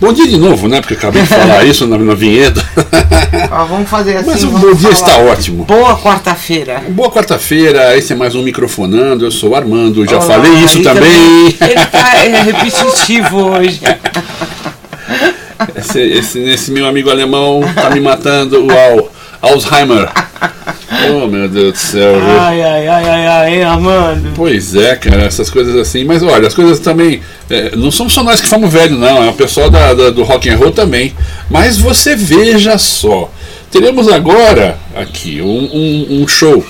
Bom dia de novo, né? Porque acabei de falar isso na, na vinheta. Ó, vamos fazer assim. Mas o bom dia está ótimo. Boa quarta-feira. Boa quarta-feira, esse é mais um Microfonando. Eu sou o Armando, já Olá, falei isso ele também. Ele tá é, repetitivo hoje. Esse, esse, esse meu amigo alemão tá me matando. Uau, Alzheimer. Oh, meu Deus do céu. Ai, ai, ai, ai, ai, Armando. Pois é, cara, essas coisas assim. Mas olha, as coisas também. é, não somos só nós que fomos velhos, não. É o pessoal da, da- do rock and roll também. Mas você veja só. Teremos agora aqui um, um- um show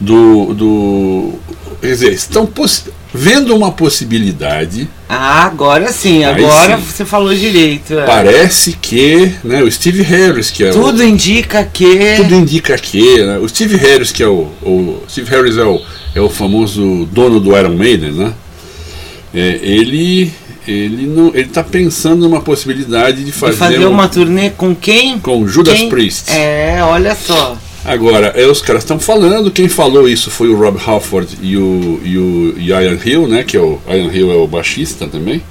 do. do quer dizer, estão possi- vendo uma possibilidade. Ah, agora sim, agora sim. você falou direito. é. Parece que né, o Steve Harris, que é o, Tudo indica que. Tudo indica que né, o Steve Harris, que é o, o Steve Harris é o, é o famoso dono do Iron Maiden, né? É, ele ele não ele está pensando numa possibilidade de de fazer, fazer um- uma turnê com quem? com Judas Quem? Priest. É, olha só. Agora, é, os caras estão falando, quem falou isso foi o Rob Halford e o, e o e Ian Hill, né? Que é o Ian Hill é o baixista também.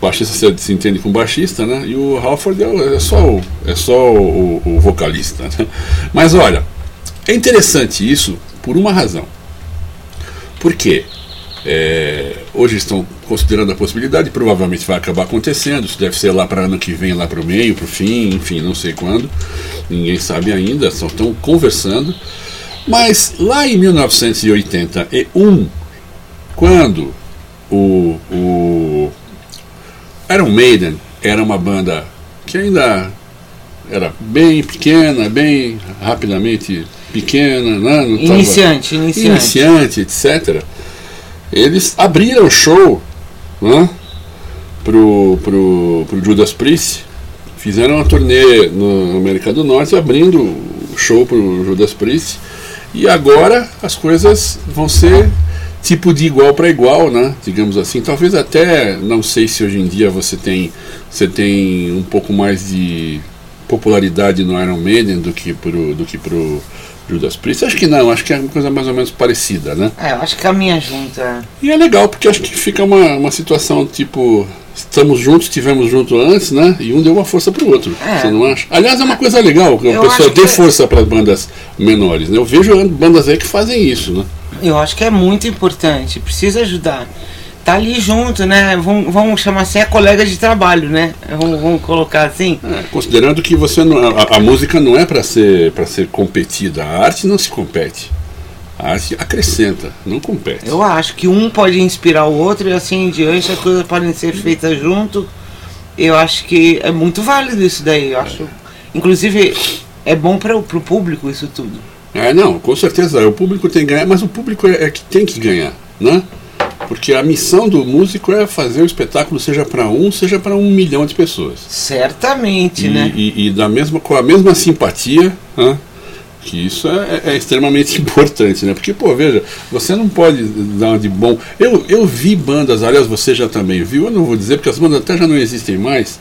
Baixista se, se entende com baixista, né? E o Halford é, é só, o, é só o, o- vocalista. Né? Mas olha, é interessante isso por uma razão. Por quê? É, hoje estão considerando a possibilidade, provavelmente vai acabar acontecendo. Isso deve ser lá para ano que vem, lá para o meio, para o fim, enfim, não sei quando. Ninguém sabe ainda, só estão conversando. Mas lá em 1981, quando o, o Iron Maiden era uma banda que ainda era bem pequena, bem rapidamente pequena, né? não tava- Iniciante, iniciante. iniciante, etc. Eles abriram o show né, pro, pro, pro Judas Priest, fizeram uma turnê na América do Norte, abrindo o show pro Judas Priest, e agora as coisas vão ser tipo de igual para igual, né? Digamos assim. Talvez até, não sei se hoje em dia você tem, você tem um pouco mais de popularidade no Iron Maiden do que pro, do que pro Judas Priest. Acho que não, acho que é uma coisa mais ou menos parecida, né? É, eu acho que caminha junto. é. E é legal, porque acho que fica uma, uma situação tipo. Estamos juntos, estivemos juntos antes, né? E um deu uma força pro outro. É. Você não acha? Aliás, é uma coisa legal que o pessoal acho dê que- força para as bandas menores, né? Eu vejo bandas aí que fazem isso, né? Eu acho que é muito importante, precisa ajudar. Tá ali junto, né? Vamos, vamos chamar assim, é colega de trabalho, né? Vamos, vamos colocar assim. É, considerando que você não, a, a música não é para ser para ser competida, a arte não se compete. A arte acrescenta, não compete. Eu acho que um pode inspirar o outro e assim em diante as coisas podem ser feitas junto. Eu acho que é muito válido isso daí. Eu acho, inclusive, é bom para o público isso tudo. É, não, com certeza, o público tem que ganhar, mas o público é, é que tem que ganhar, né? Porque a missão do músico é fazer o espetáculo seja para um, seja para um milhão de pessoas. Certamente, E, né? e, e da mesma, com a mesma simpatia, né? Que isso é, é extremamente importante, né? Porque, pô, veja, você não pode dar uma de bom. Eu, eu vi bandas, aliás, você já também viu, eu não vou dizer, porque as bandas até já não existem mais,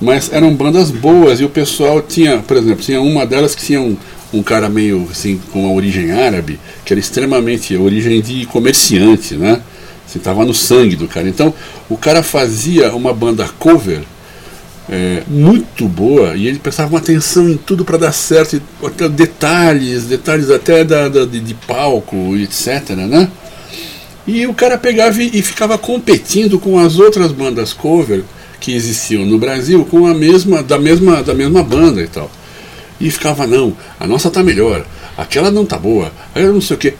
mas eram bandas boas e o pessoal tinha, por exemplo, tinha uma delas que tinha um, um cara meio assim, com uma origem árabe, que era extremamente origem de comerciante, né? Assim, tava no sangue do cara. Então, o cara fazia uma banda cover é, muito boa e ele prestava uma atenção em tudo para dar certo, até detalhes, detalhes até da, da- de, de palco, etc. Né? E o cara pegava e, e ficava competindo com as outras bandas cover que existiam no Brasil com a mesma da mesma da mesma banda e tal. E ficava não, a nossa tá melhor, aquela não tá boa, eu não sei o que.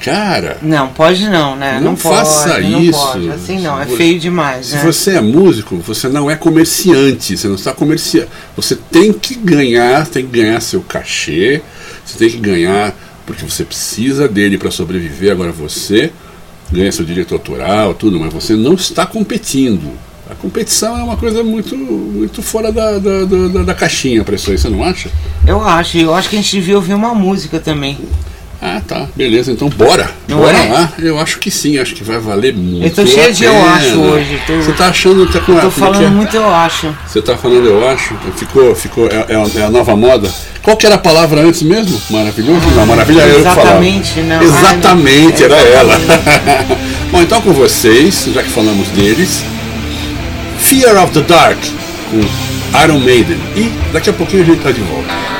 Cara, Não, pode não, né? Não pode, faça não isso. Pode. Assim não, é feio demais, Se né? você é músico, você não é comerciante, você não está comerciando. Você tem que ganhar, tem que ganhar seu cachê, você tem que ganhar porque você precisa dele para sobreviver. Agora você ganha seu direito autoral, tudo, mas você não está competindo. A competição é uma coisa muito, muito fora da, da, da, da caixinha para isso aí, você não acha? Eu acho, eu acho que a gente devia ouvir uma música também. Ah, tá, beleza, então bora. Não bora é? lá. Eu acho que sim, acho que vai valer muito. Eu tô cheio de eu acho hoje, tô- Você tá achando. Tá com Eu como tô é falando é? muito eu acho. Você tá falando, eu acho. Ficou, ficou, é, é a- é nova moda. Qual que era a palavra antes mesmo? Maravilhoso? não, maravilha era eu que falava. Exatamente, não. Exatamente, Ah, não. era ela. Bom, então com vocês, já que falamos deles, Fear of the Dark, com Iron Maiden. E daqui a pouquinho a gente tá de volta.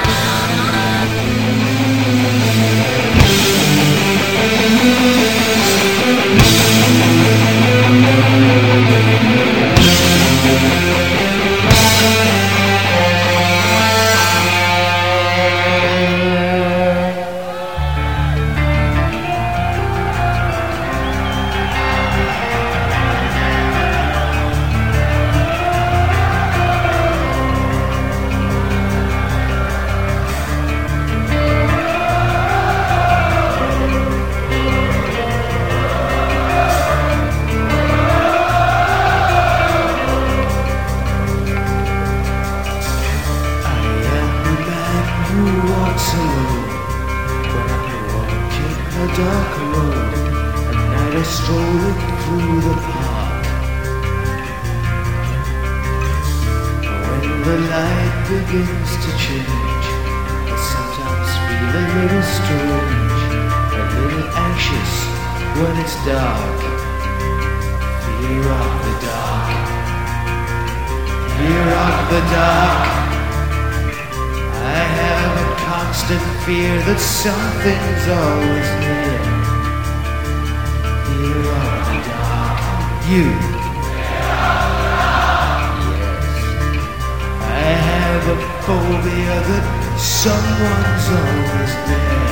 Constant fear that something's always near. Of the dark. You. Yes. I have a phobia that someone's always there.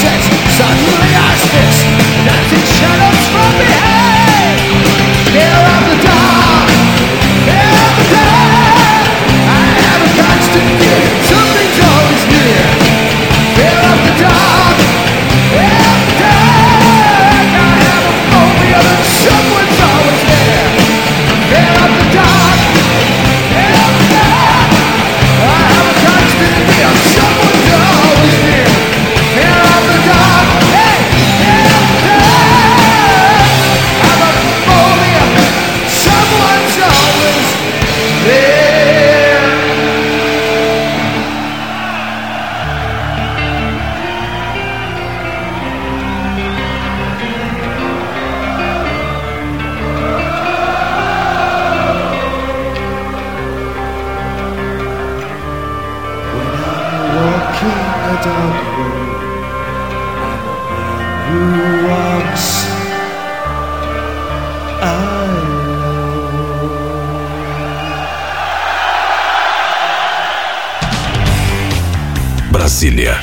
sets suddenly are sticks. Nothing shadow.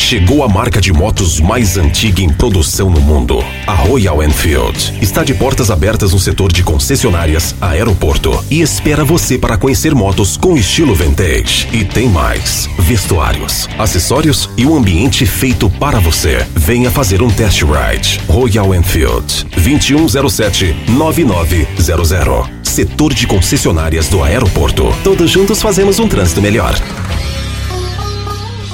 Chegou a marca de motos mais antiga em produção no mundo. A Royal Enfield está de portas abertas no setor de concessionárias, aeroporto e espera você para conhecer motos com estilo vintage. E tem mais: vestuários, acessórios e um ambiente feito para você. Venha fazer um test ride. Royal Enfield, 2107-9900. Setor de concessionárias do aeroporto. Todos juntos fazemos um trânsito melhor.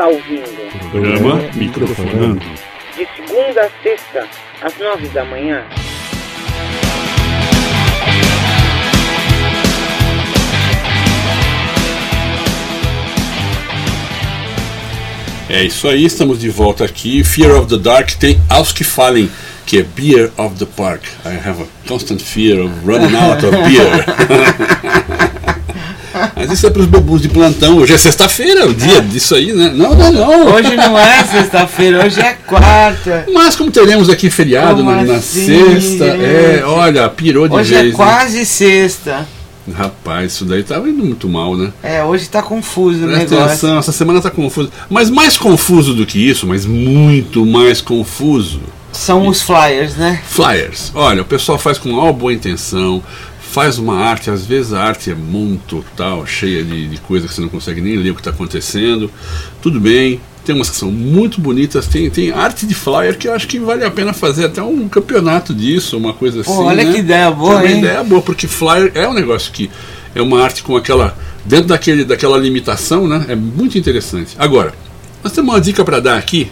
Está ouvindo Programa Microfonando. de segunda a sexta, às nove da manhã. É isso aí, estamos de volta aqui. Fear of the Dark tem Aos que Falem, que é Beer of the Park. I have a constant fear of running out of beer. Mas isso é para os bobos de plantão. Hoje é sexta-feira, o dia disso aí, né? Não, não, não. Hoje não é sexta-feira, hoje é quarta. Mas como teremos aqui feriado Como na, assim, sexta, é, olha, pirou de Hoje vez. é né? quase sexta. Rapaz, isso daí tava indo muito mal, né? É, hoje tá confuso o Presta negócio. atenção, essa semana tá confuso. Mas mais confuso do que isso, mas muito mais confuso. São os flyers, né? Flyers. Olha, o pessoal faz com uma boa intenção, faz uma arte, às vezes a arte é muito tal, cheia de, de coisa que você não consegue nem ler o que está acontecendo. Tudo bem, tem umas que são muito bonitas, tem, tem arte de flyer que eu acho que vale a pena fazer até um campeonato disso, uma coisa Pô, assim. olha né? que ideia boa, uma hein? ideia boa, porque flyer é um negócio que é uma arte com aquela. dentro daquele, daquela limitação, né? É muito interessante. Agora, nós temos uma dica para dar aqui,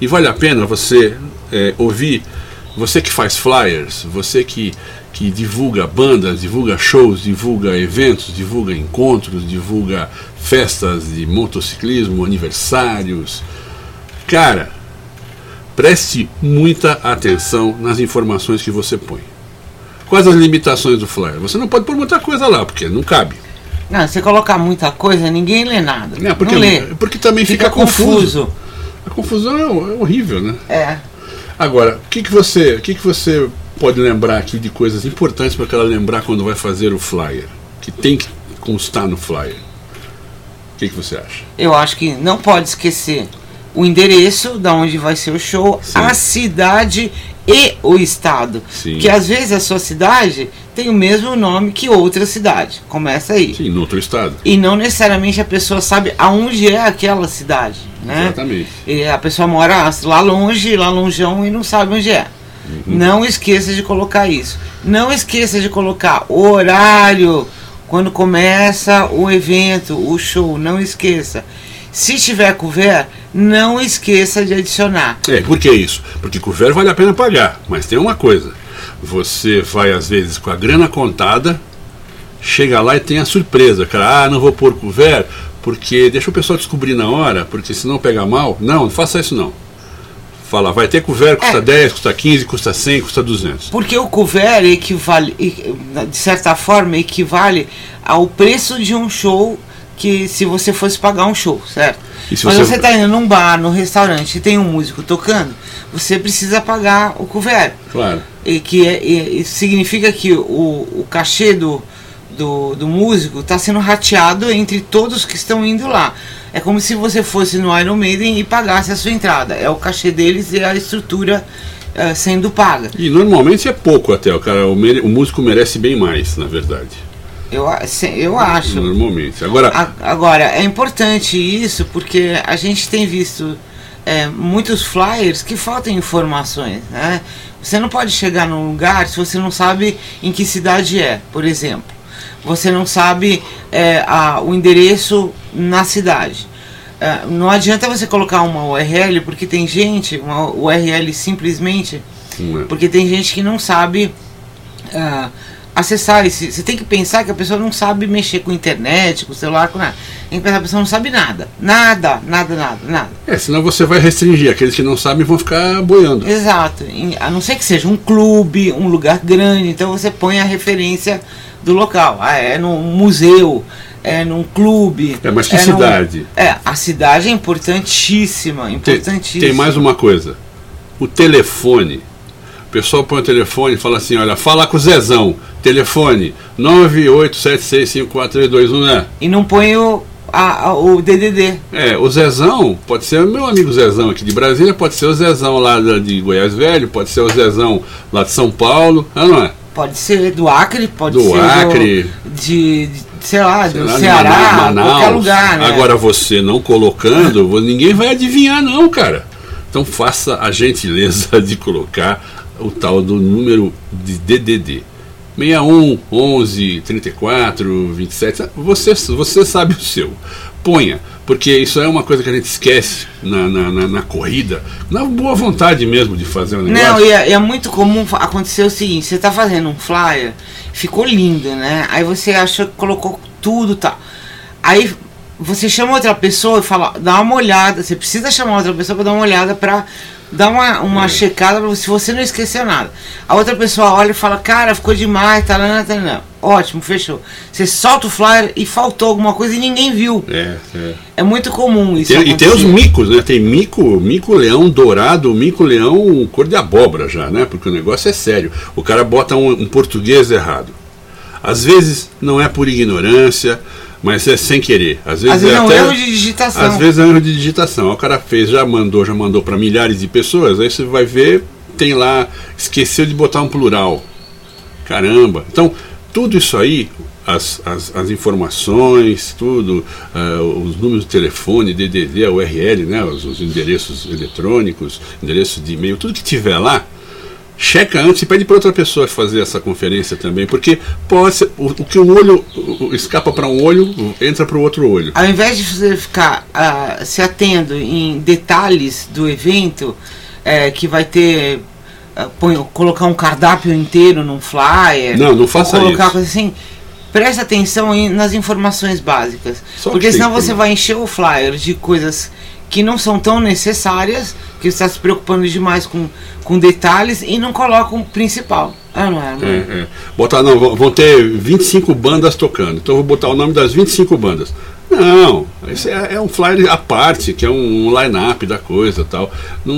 e vale a pena você é, ouvir, você que faz flyers, você que, que divulga bandas, divulga shows, divulga eventos, divulga encontros, divulga festas de motociclismo, aniversários. Cara, preste muita atenção nas informações que você põe. Quais as limitações do flyer? Você não pode pôr muita coisa lá, porque não cabe. Não, se colocar muita coisa, ninguém lê nada. É, porque, não lê. porque também fica, Fica confuso. confuso. A confusão é, é horrível, né? É. Agora, o que, que você, o que, que você pode lembrar aqui de coisas importantes para ela lembrar quando vai fazer o flyer? Que tem que constar no flyer. O que, que você acha? Eu acho que não pode esquecer o endereço da onde vai ser o show, Sim. a cidade e o estado. Sim. Porque às vezes a sua cidade tem o mesmo nome que outra cidade. Começa aí. Sim, no outro estado. E não necessariamente a pessoa sabe aonde é aquela cidade, né? Exatamente. E a pessoa mora lá longe, lá longeão e não sabe onde é. Uhum. Não esqueça de colocar isso. Não esqueça de colocar o horário, quando começa o evento, o show, não esqueça. Se tiver couvert, não esqueça de adicionar. É, por que isso? Porque couvert vale a pena pagar, mas tem uma coisa. Você vai às vezes com a grana contada, chega lá e tem a surpresa, cara, ah, não vou pôr couvert, porque deixa o pessoal descobrir na hora, porque senão pega mal. Não, não faça isso não. Fala, vai ter couvert, custa É. 10, custa 15, custa 100, custa 200. Porque o couvert equivale, e- de certa forma, equivale ao preço de um show que se você fosse pagar um show, certo? E se Mas você- você está indo num bar, num restaurante e tem um músico tocando, você precisa pagar o couvert. Claro. E que é, e- isso significa que o, o cachê do, do, do músico está sendo rateado entre todos que estão indo lá. É como se você fosse no Iron Maiden e pagasse a sua entrada. É o cachê deles e a estrutura eh, sendo paga. E normalmente é pouco até, o, cara, o, mere- o músico merece bem mais, na verdade. Eu, eu acho. Normalmente. Agora, A- Agora, é importante isso porque a gente tem visto é, muitos flyers que faltam informações. Né? Você não pode chegar num lugar se você não sabe em que cidade é, por exemplo. Você não sabe é, a- o endereço na cidade. É, não adianta você colocar uma URL, porque tem gente, uma URL simplesmente, Não é. porque tem gente que não sabe ah, acessar esse. Você tem que pensar que a pessoa não sabe mexer com internet, com celular, com nada. Tem que pensar que a pessoa não sabe nada. Nada, nada, nada, nada. é, senão você vai restringir. Aqueles que não sabem vão ficar boiando. Exato. A não ser que seja um clube, um lugar grande, então você põe a referência do local. Ah, é num museu, é num clube. É, mas que num- cidade? É, a cidade é importantíssima, Tem, importantíssima. tem mais uma coisa. O telefone. O pessoal põe o telefone e fala assim, olha, fala com o Zezão. Telefone 987654321, né? E não põe o, a- a- o DDD. É, o Zezão, pode ser o meu amigo Zezão aqui de Brasília, pode ser o Zezão lá de Goiás Velho, pode ser o Zezão lá de São Paulo, ah, não é? Pode ser do Acre, pode Do ser Acre. do, de, de- sei lá, do lá, de Ceará, Mana- qualquer lugar, né? Agora você não colocando, ninguém vai adivinhar não, cara. Então faça a gentileza de colocar o tal do número de DDD. 61 11 34 27, você, você sabe o seu. Ponha, porque isso é uma coisa que a gente esquece na, na, na- na corrida, na boa vontade mesmo de fazer o negócio. Não, e é, é muito comum acontecer o seguinte, você tá fazendo um flyer, ficou lindo, né? Aí você achou que colocou tudo tal. Aí você chama outra pessoa e fala, dá uma olhada, você precisa chamar outra pessoa para dar uma olhada pra dar uma, uma É. checada pra, se você não esqueceu nada. A outra pessoa olha e fala, cara, ficou demais, tá, tá, tá, tá. Ótimo, fechou. Você solta o flyer e faltou alguma coisa e ninguém viu. É, é. É muito comum isso. Tem- e tem os micos, né? Tem mico, mico-leão dourado, mico-leão cor de abóbora já, né? Porque o negócio é sério. O cara bota um, um português errado. Às vezes não é por ignorância, mas é sem querer. Às vezes, Às vezes é é um até, erro de digitação. Às vezes é um erro de digitação. O cara fez, já mandou, já mandou para milhares de pessoas, aí você vai ver, tem lá, esqueceu de botar um plural. Caramba. Então, tudo isso aí, as, as, as informações, tudo, ah, os números de telefone, DDD, a URL, né, os, os endereços eletrônicos, endereço de e-mail, tudo que tiver lá, checa antes e pede para outra pessoa fazer essa conferência também, porque pode ser, o, o que um olho o- escapa para um olho, entra para o outro olho. Ao invés de você ficar ah, se atendo em detalhes do evento, eh, que vai ter. ah, põe- colocar um cardápio inteiro num flyer. Não, não faça colocar isso. coisa assim. Preste atenção em- nas informações básicas. Só porque que senão você vai encher o flyer de coisas que não são tão necessárias, que está se preocupando demais com, com detalhes e não coloca o principal. Ah, não é? Não é? É, é. Botar, não, vão- ter 25 bandas tocando. Então vou botar o nome das 25 bandas. Não, isso é, é um flyer à parte, que é um line-up da coisa tal. Não-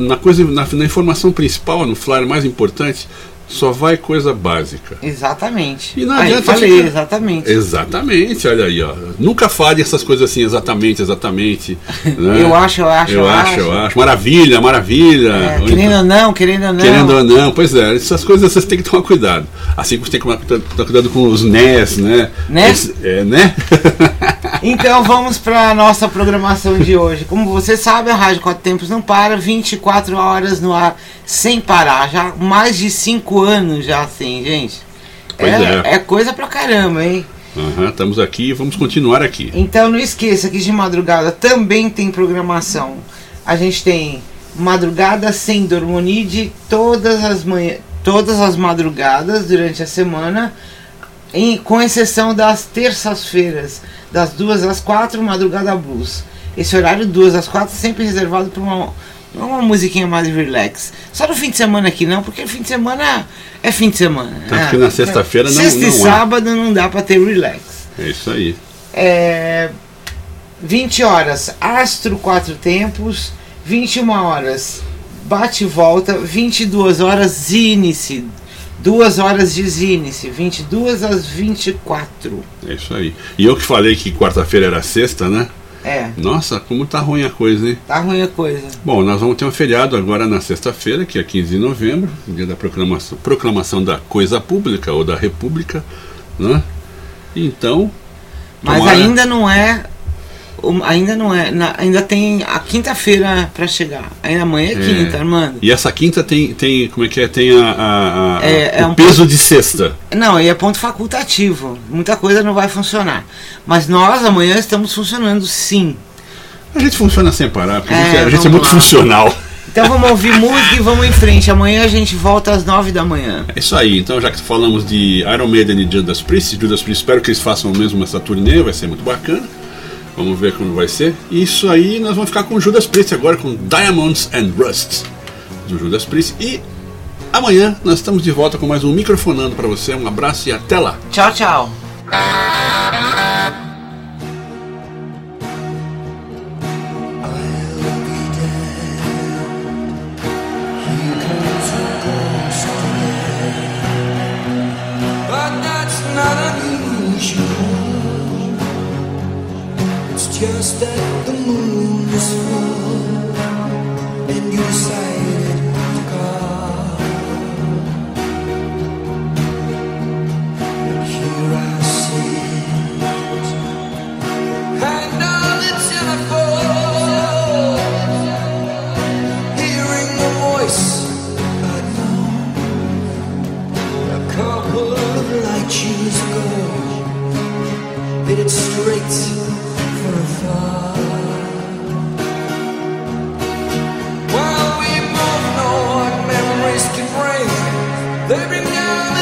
na, coisa na, na informação principal, no flyer mais importante, só vai coisa básica. Exatamente. E não Aí, adianta falei, ficar- exatamente. Exatamente, olha aí, ó. Nunca fale essas coisas assim, exatamente, exatamente. né? Eu acho, eu acho, eu eu acho, acho. eu acho. Maravilha, maravilha. É, Ou querendo então- ou não, querendo ou não. Querendo ou não, pois é, essas coisas vocês têm que tomar cuidado. Assim como você tem que tomar cuidado, com os NES, né? Né? Esse- é, né? Então vamos para a nossa programação de hoje. Como você sabe, a Rádio Quatro Tempos não para, 24 horas no ar, sem parar. Já mais de 5 anos já assim, gente. Pois é. é coisa pra caramba, hein? Aham, estamos aqui e vamos continuar aqui. Então não esqueça que de madrugada também tem programação. A gente tem madrugada sem dormonide todas as manhãs, todas as madrugadas durante a semana, em, com exceção das terças-feiras, das duas às quatro, madrugada blues. Esse horário duas às quatro sempre reservado para uma uma musiquinha mais relax. Só no fim de semana aqui não, porque fim de semana é fim de semana. Tanto né? que na sexta-feira não- Sexta e não há. sábado não dá para ter relax. É isso aí. É, 20 horas Astro Quatro Tempos, 21 horas Bate e Volta, 22 horas Zinice, 2 horas de Zinice, 22 às 24. É isso aí. E eu que falei que quarta-feira era sexta, né? É, Nossa, como tá ruim a coisa, hein? tá ruim a coisa. Bom, nós vamos ter um feriado agora na sexta-feira, que é 15 de novembro, dia da proclamação, proclamação da coisa pública ou da república, né? Então, Mas tomara- ainda não é. Ainda não é. na- ainda tem a quinta-feira pra chegar. Ainda amanhã é quinta, Armando. E essa quinta tem, tem como é que é? Tem a, a- a- É- é um peso de sexta. Não, e é ponto facultativo. Muita coisa não vai funcionar. Mas nós amanhã estamos funcionando sim. A gente funciona sem parar, porque a É, gente, gente é vamos muito lá. funcional. Então vamos ouvir música e vamos em frente. Amanhã a gente volta às nove da manhã. É isso aí, então já que falamos de Iron Maiden e Judas Priest, Judas Priest, espero que eles façam mesmo essa turnê, vai ser muito bacana. Vamos ver como vai ser. Isso aí, nós vamos ficar com Judas Priest agora, com Diamonds and Rust, do Judas Priest. E amanhã nós estamos de volta com mais um Microfonando para você. Um abraço e até lá. Tchau, tchau. Every now